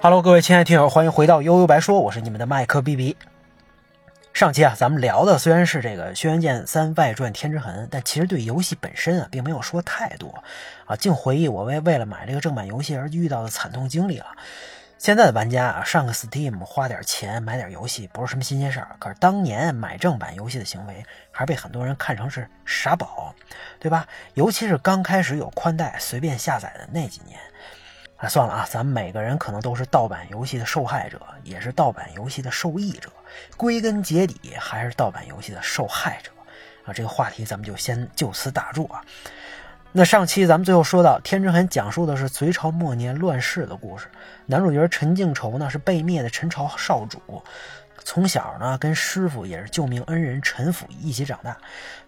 Hello，各位亲爱的听友，欢迎回到悠悠白说，我是你们的麦克 B B。上期啊，咱们聊的虽然是这个《轩辕剑三外传：天之痕》，但其实对游戏本身啊，并没有说太多啊，净回忆我为为了买这个正版游戏而遇到的惨痛经历了。现在的玩家啊，上个 Steam 花点钱买点游戏不是什么新鲜事儿，可是当年买正版游戏的行为，还是被很多人看成是傻宝，对吧？尤其是刚开始有宽带随便下载的那几年。啊，算了啊，咱们每个人可能都是盗版游戏的受害者，也是盗版游戏的受益者，归根结底还是盗版游戏的受害者。啊，这个话题咱们就先就此打住啊。那上期咱们最后说到，《天之痕》讲述的是隋朝末年乱世的故事，男主角陈靖仇呢是被灭的陈朝少主。从小呢，跟师傅也是救命恩人陈府一起长大。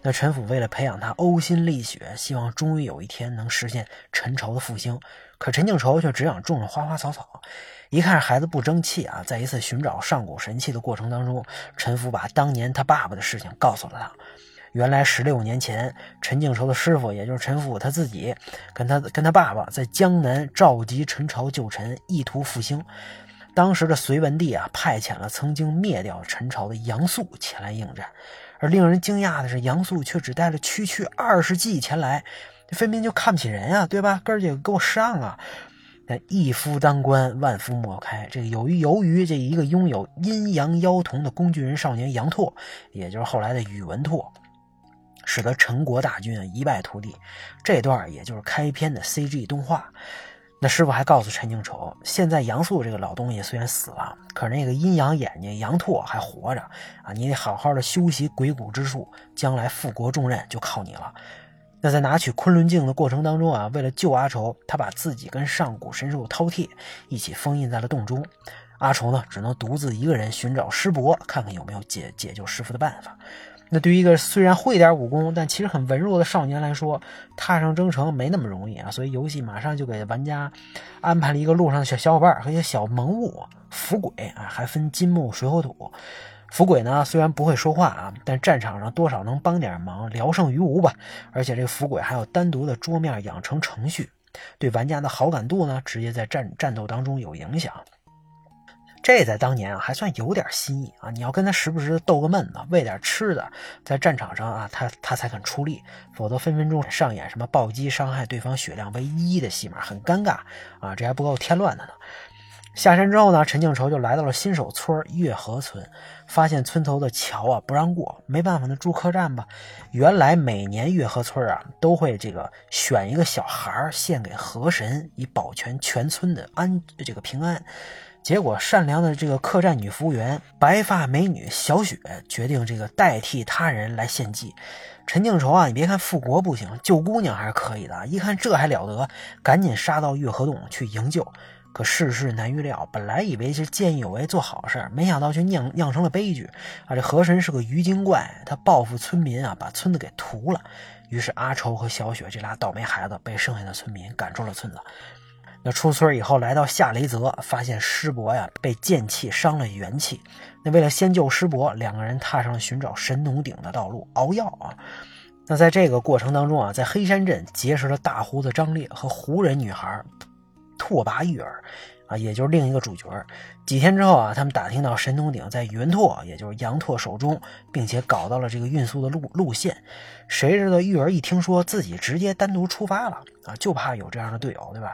那陈府为了培养他，呕心沥血，希望终于有一天能实现陈朝的复兴。可陈靖仇却只想种着花花草草。一看孩子不争气啊，在一次寻找上古神器的过程当中，陈府把当年他爸爸的事情告诉了他。原来十六年前，陈靖仇的师傅，也就是陈父他自己，跟他跟他爸爸在江南召集陈朝旧臣，意图复兴。当时的隋文帝啊，派遣了曾经灭掉陈朝的杨素前来应战，而令人惊讶的是，杨素却只带了区区二十骑前来，分明就看不起人啊，对吧？哥儿几个给我上啊！那一夫当关，万夫莫开。这个由于由于这一个拥有阴阳妖童的工具人少年杨拓，也就是后来的宇文拓，使得陈国大军啊一败涂地。这段也就是开篇的 CG 动画。那师傅还告诉陈靖仇，现在杨素这个老东西虽然死了，可是那个阴阳眼睛杨拓还活着啊！你得好好的修习鬼谷之术，将来复国重任就靠你了。那在拿取昆仑镜的过程当中啊，为了救阿愁，他把自己跟上古神兽饕餮一起封印在了洞中。阿愁呢，只能独自一个人寻找师伯，看看有没有解解救师傅的办法。那对于一个虽然会点武功，但其实很文弱的少年来说，踏上征程没那么容易啊！所以游戏马上就给玩家安排了一个路上的小小伙伴和一些小萌物伏鬼啊，还分金木水火土。伏鬼呢，虽然不会说话啊，但战场上多少能帮点忙，聊胜于无吧。而且这个伏鬼还有单独的桌面养成程序，对玩家的好感度呢，直接在战战斗当中有影响。这在当年啊还算有点新意啊！你要跟他时不时的逗个闷子，喂点吃的，在战场上啊，他他才肯出力，否则分分钟上演什么暴击伤害对方血量为一的戏码，很尴尬啊！这还不够添乱的呢。下山之后呢，陈靖仇就来到了新手村月河村，发现村头的桥啊不让过，没办法，那住客栈吧。原来每年月河村啊都会这个选一个小孩献给河神，以保全全村的安这个平安。结果，善良的这个客栈女服务员白发美女小雪决定这个代替他人来献祭。陈靖仇啊，你别看复国不行，救姑娘还是可以的。一看这还了得，赶紧杀到月河洞去营救。可世事难预料，本来以为是见义勇为做好事，没想到却酿酿成了悲剧啊！这河神是个鱼精怪，他报复村民啊，把村子给屠了。于是阿愁和小雪这俩倒霉孩子被剩下的村民赶出了村子。那出村以后，来到夏雷泽，发现师伯呀被剑气伤了元气。那为了先救师伯，两个人踏上了寻找神农鼎的道路，熬药啊。那在这个过程当中啊，在黑山镇结识了大胡子张烈和胡人女孩拓跋玉儿啊，也就是另一个主角。几天之后啊，他们打听到神农鼎在云拓，也就是杨拓手中，并且搞到了这个运输的路路线。谁知道玉儿一听说自己直接单独出发了啊，就怕有这样的队友，对吧？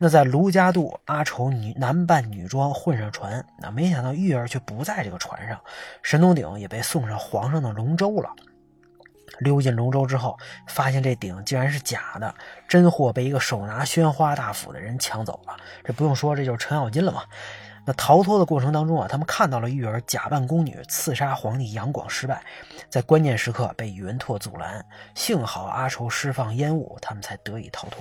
那在卢家渡，阿愁女男扮女装混上船，那没想到玉儿却不在这个船上，神农鼎也被送上皇上的龙舟了。溜进龙舟之后，发现这鼎竟然是假的，真货被一个手拿宣花大斧的人抢走了。这不用说，这就是程咬金了嘛。那逃脱的过程当中啊，他们看到了玉儿假扮宫女刺杀皇帝杨广失败，在关键时刻被宇文拓阻拦，幸好阿愁释放烟雾，他们才得以逃脱。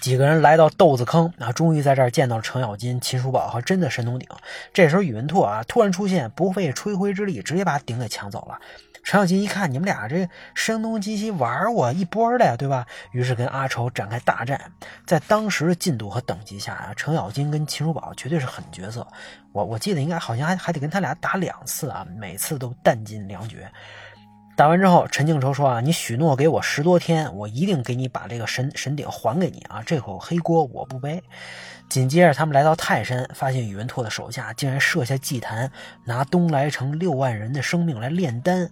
几个人来到豆子坑啊，终于在这儿见到了程咬金、秦叔宝和真的神农鼎。这时候宇文拓啊突然出现，不费吹灰之力，直接把鼎给抢走了。程咬金一看，你们俩这声东击西玩我一波的呀，对吧？于是跟阿愁展开大战。在当时的进度和等级下啊，程咬金跟秦叔宝绝对是狠角色。我我记得应该好像还还得跟他俩打两次啊，每次都弹尽粮绝。打完之后，陈靖仇说啊，你许诺给我十多天，我一定给你把这个神神鼎还给你啊，这口黑锅我不背。紧接着，他们来到泰山，发现宇文拓的手下竟然设下祭坛，拿东来城六万人的生命来炼丹，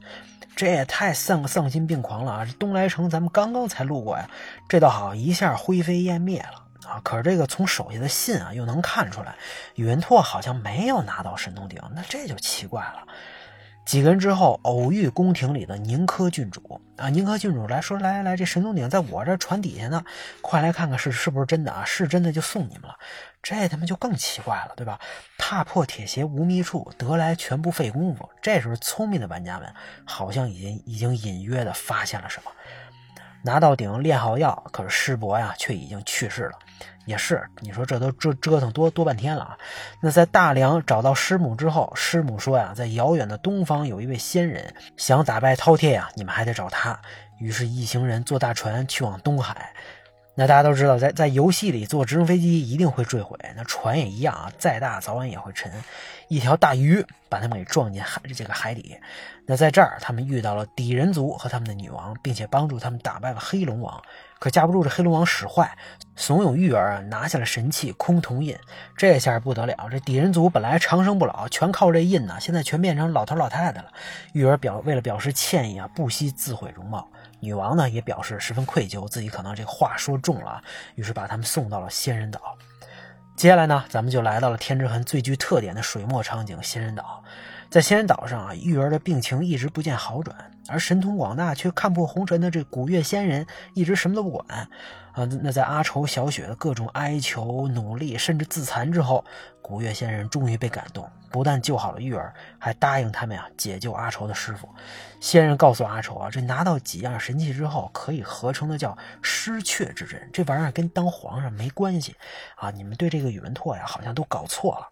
这也太丧丧心病狂了啊！这东来城咱们刚刚才路过呀，这倒好，一下灰飞烟灭了啊！可是这个从手下的信啊，又能看出来，宇文拓好像没有拿到神农鼎，那这就奇怪了。几个人之后偶遇宫廷里的宁珂郡主啊，宁珂郡主来说：“来来来，这神宗鼎在我这船底下呢，快来看看是是不是真的啊？是真的就送你们了。”这他妈就更奇怪了，对吧？踏破铁鞋无觅处，得来全不费工夫。这时候聪明的玩家们好像已经已经隐约的发现了什么。拿到鼎炼好药，可是师伯呀却已经去世了。也是，你说这都折折腾多多半天了啊！那在大梁找到师母之后，师母说呀，在遥远的东方有一位仙人，想打败饕餮呀，你们还得找他。于是，一行人坐大船去往东海。那大家都知道，在在游戏里坐直升飞机一定会坠毁，那船也一样啊，再大早晚也会沉。一条大鱼把他们给撞进海这个海底。那在这儿，他们遇到了敌人族和他们的女王，并且帮助他们打败了黑龙王。可架不住这黑龙王使坏，怂恿玉儿拿下了神器空峒印。这下不得了，这敌人族本来长生不老，全靠这印呢，现在全变成老头老太太了。玉儿表为了表示歉意啊，不惜自毁容貌。女王呢也表示十分愧疚，自己可能这话说重了，于是把他们送到了仙人岛。接下来呢，咱们就来到了天之痕最具特点的水墨场景——仙人岛。在仙人岛上啊，玉儿的病情一直不见好转，而神通广大却看破红尘的这古月仙人一直什么都不管啊。那在阿愁、小雪的各种哀求、努力，甚至自残之后，古月仙人终于被感动，不但救好了玉儿，还答应他们呀解救阿愁的师傅。仙人告诉阿愁啊，这拿到几样神器之后，可以合成的叫失却之阵，这玩意儿跟当皇上没关系啊！你们对这个宇文拓呀，好像都搞错了。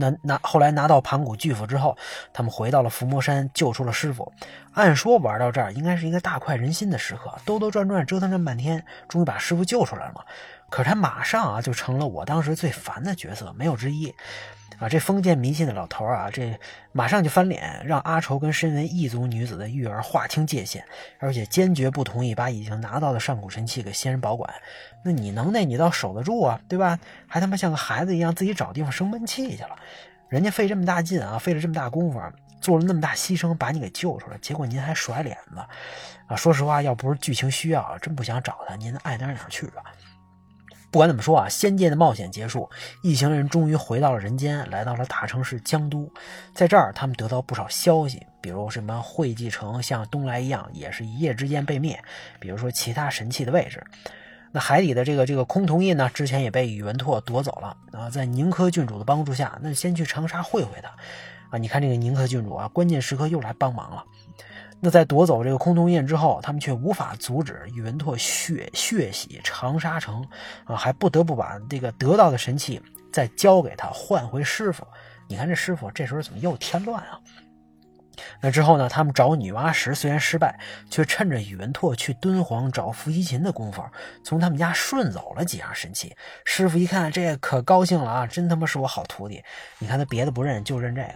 那拿后来拿到盘古巨斧之后，他们回到了伏魔山，救出了师傅。按说玩到这儿应该是一个大快人心的时刻，兜兜转转折腾这么半天，终于把师傅救出来了。可是他马上啊就成了我当时最烦的角色，没有之一。啊，这封建迷信的老头啊，这马上就翻脸，让阿愁跟身为异族女子的玉儿划清界限，而且坚决不同意把已经拿到的上古神器给仙人保管。那你能耐，你倒守得住啊，对吧？还他妈像个孩子一样自己找地方生闷气去了。人家费这么大劲啊，费了这么大功夫，做了那么大牺牲把你给救出来，结果您还甩脸子啊！说实话，要不是剧情需要，真不想找他，您爱哪哪去吧。不管怎么说啊，仙界的冒险结束，一行人终于回到了人间，来到了大城市江都。在这儿，他们得到不少消息，比如什么会稽城像东来一样，也是一夜之间被灭；比如说其他神器的位置。那海底的这个这个崆峒印呢，之前也被宇文拓夺走了啊。在宁珂郡主的帮助下，那先去长沙会会他啊。你看这个宁珂郡主啊，关键时刻又来帮忙了。那在夺走这个崆峒印之后，他们却无法阻止宇文拓血血洗长沙城，啊，还不得不把这个得到的神器再交给他换回师傅。你看这师傅这时候怎么又添乱啊？那之后呢？他们找女娲石虽然失败，却趁着宇文拓去敦煌找伏羲琴的功夫，从他们家顺走了几样神器。师傅一看这可高兴了啊，真他妈是我好徒弟！你看他别的不认，就认这个。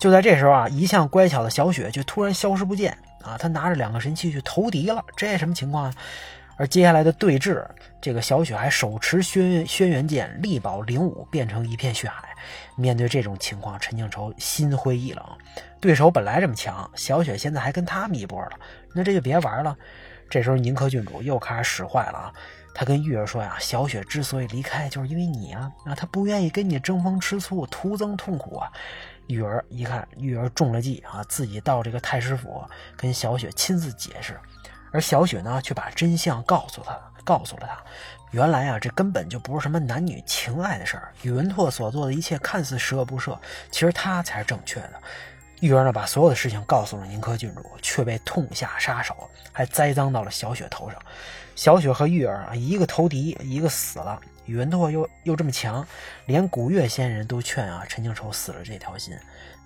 就在这时候啊，一向乖巧的小雪却突然消失不见啊！他拿着两个神器去投敌了，这什么情况啊？而接下来的对峙，这个小雪还手持轩辕轩辕剑，力保灵武，变成一片血海。面对这种情况，陈靖仇心灰意冷。对手本来这么强，小雪现在还跟他们一波了，那这就别玩了。这时候宁珂郡主又开始使坏了啊！他跟玉儿说呀：“小雪之所以离开，就是因为你啊！啊，她不愿意跟你争风吃醋，徒增痛苦啊！”玉儿一看，玉儿中了计啊，自己到这个太师府跟小雪亲自解释，而小雪呢，却把真相告诉他，告诉了他，原来啊，这根本就不是什么男女情爱的事儿。宇文拓所做的一切看似十恶不赦，其实他才是正确的。玉儿呢，把所有的事情告诉了宁珂郡主，却被痛下杀手，还栽赃到了小雪头上。小雪和玉儿啊，一个投敌，一个死了。宇文拓又又这么强，连古月仙人都劝啊陈靖仇死了这条心。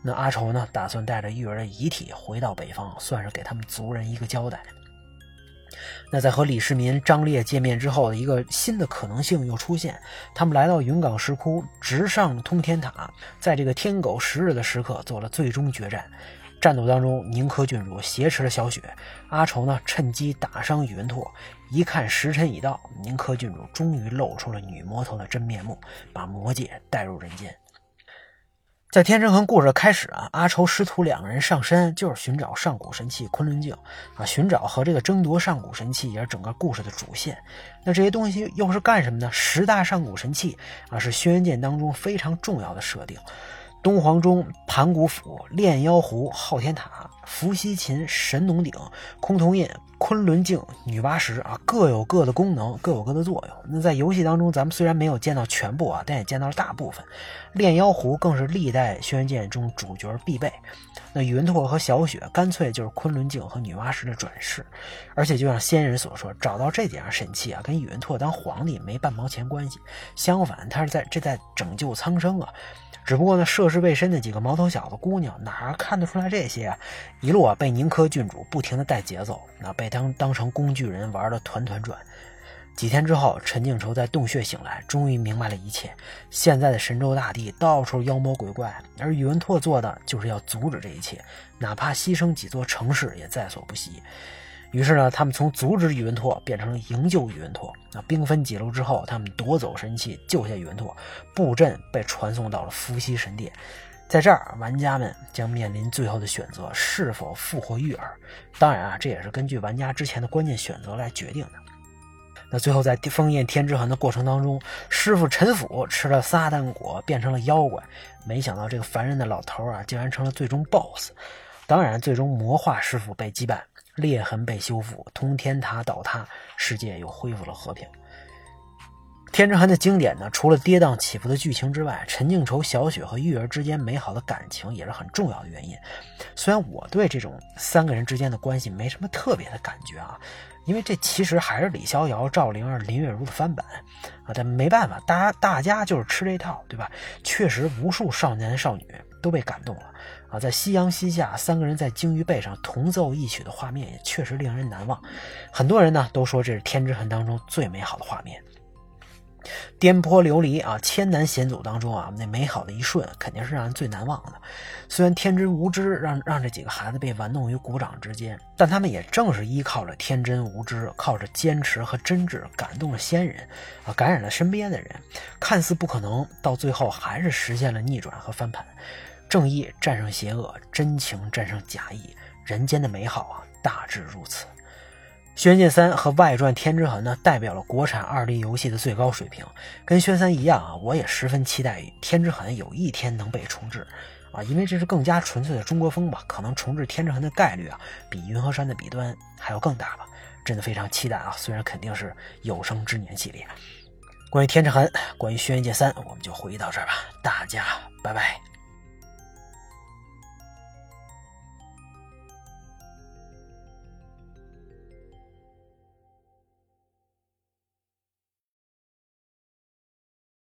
那阿愁呢，打算带着玉儿的遗体回到北方，算是给他们族人一个交代。那在和李世民、张烈见面之后的一个新的可能性又出现，他们来到云冈石窟，直上通天塔，在这个天狗食日的时刻做了最终决战。战斗当中，宁珂郡主挟持了小雪，阿愁呢趁机打伤宇文拓。一看时辰已到，宁珂郡主终于露出了女魔头的真面目，把魔界带入人间。在天之痕故事的开始啊，阿愁师徒两个人上山就是寻找上古神器昆仑镜啊，寻找和这个争夺上古神器也是整个故事的主线。那这些东西又是干什么呢？十大上古神器啊，是轩辕剑当中非常重要的设定。东皇钟、盘古斧、炼妖壶、昊天塔、伏羲琴、神农鼎、崆峒印、昆仑镜、女娲石啊，各有各的功能，各有各的作用。那在游戏当中，咱们虽然没有见到全部啊，但也见到了大部分。炼妖壶更是历代轩辕剑中主角必备。那宇文拓和小雪干脆就是昆仑镜和女娲石的转世，而且就像先人所说，找到这几样神器啊，跟宇文拓当皇帝没半毛钱关系。相反，他是在这在拯救苍生啊。只不过呢，涉世未深的几个毛头小子姑娘哪看得出来这些啊？一路啊被宁珂郡主不停的带节奏，那被当当成工具人玩的团团转。几天之后，陈靖仇在洞穴醒来，终于明白了一切。现在的神州大地到处妖魔鬼怪，而宇文拓做的就是要阻止这一切，哪怕牺牲几座城市也在所不惜。于是呢，他们从阻止宇文拓变成了营救宇文拓。那兵分几路之后，他们夺走神器，救下宇文拓，布阵被传送到了伏羲神殿。在这儿，玩家们将面临最后的选择：是否复活玉儿？当然啊，这也是根据玩家之前的关键选择来决定的。那最后在封印天之痕的过程当中，师傅陈府吃了撒旦果，变成了妖怪。没想到这个烦人的老头啊，竟然成了最终 BOSS。当然，最终魔化师傅被击败。裂痕被修复，通天塔倒塌，世界又恢复了和平。天之痕的经典呢，除了跌宕起伏的剧情之外，陈靖仇、小雪和玉儿之间美好的感情也是很重要的原因。虽然我对这种三个人之间的关系没什么特别的感觉啊，因为这其实还是李逍遥、赵灵儿、林月如的翻版啊，但没办法，大家大家就是吃这套，对吧？确实，无数少年少女都被感动了。啊，在夕阳西下，三个人在鲸鱼背上同奏一曲的画面也确实令人难忘。很多人呢都说这是《天之痕》当中最美好的画面。颠簸流离啊，千难险阻当中啊，那美好的一瞬肯定是让人最难忘的。虽然天真无知让让这几个孩子被玩弄于股掌之间，但他们也正是依靠着天真无知，靠着坚持和真挚，感动了先人啊，感染了身边的人。看似不可能，到最后还是实现了逆转和翻盘。正义战胜邪恶，真情战胜假意，人间的美好啊，大致如此。《轩辕剑三》和外传《天之痕》呢，代表了国产二 D 游戏的最高水平。跟轩三一样啊，我也十分期待《天之痕》有一天能被重置啊，因为这是更加纯粹的中国风吧。可能重置《天之痕》的概率啊，比云和山的彼端还要更大吧。真的非常期待啊！虽然肯定是有生之年系列。关于《天之痕》，关于《轩辕剑三》，我们就回忆到这儿吧。大家拜拜。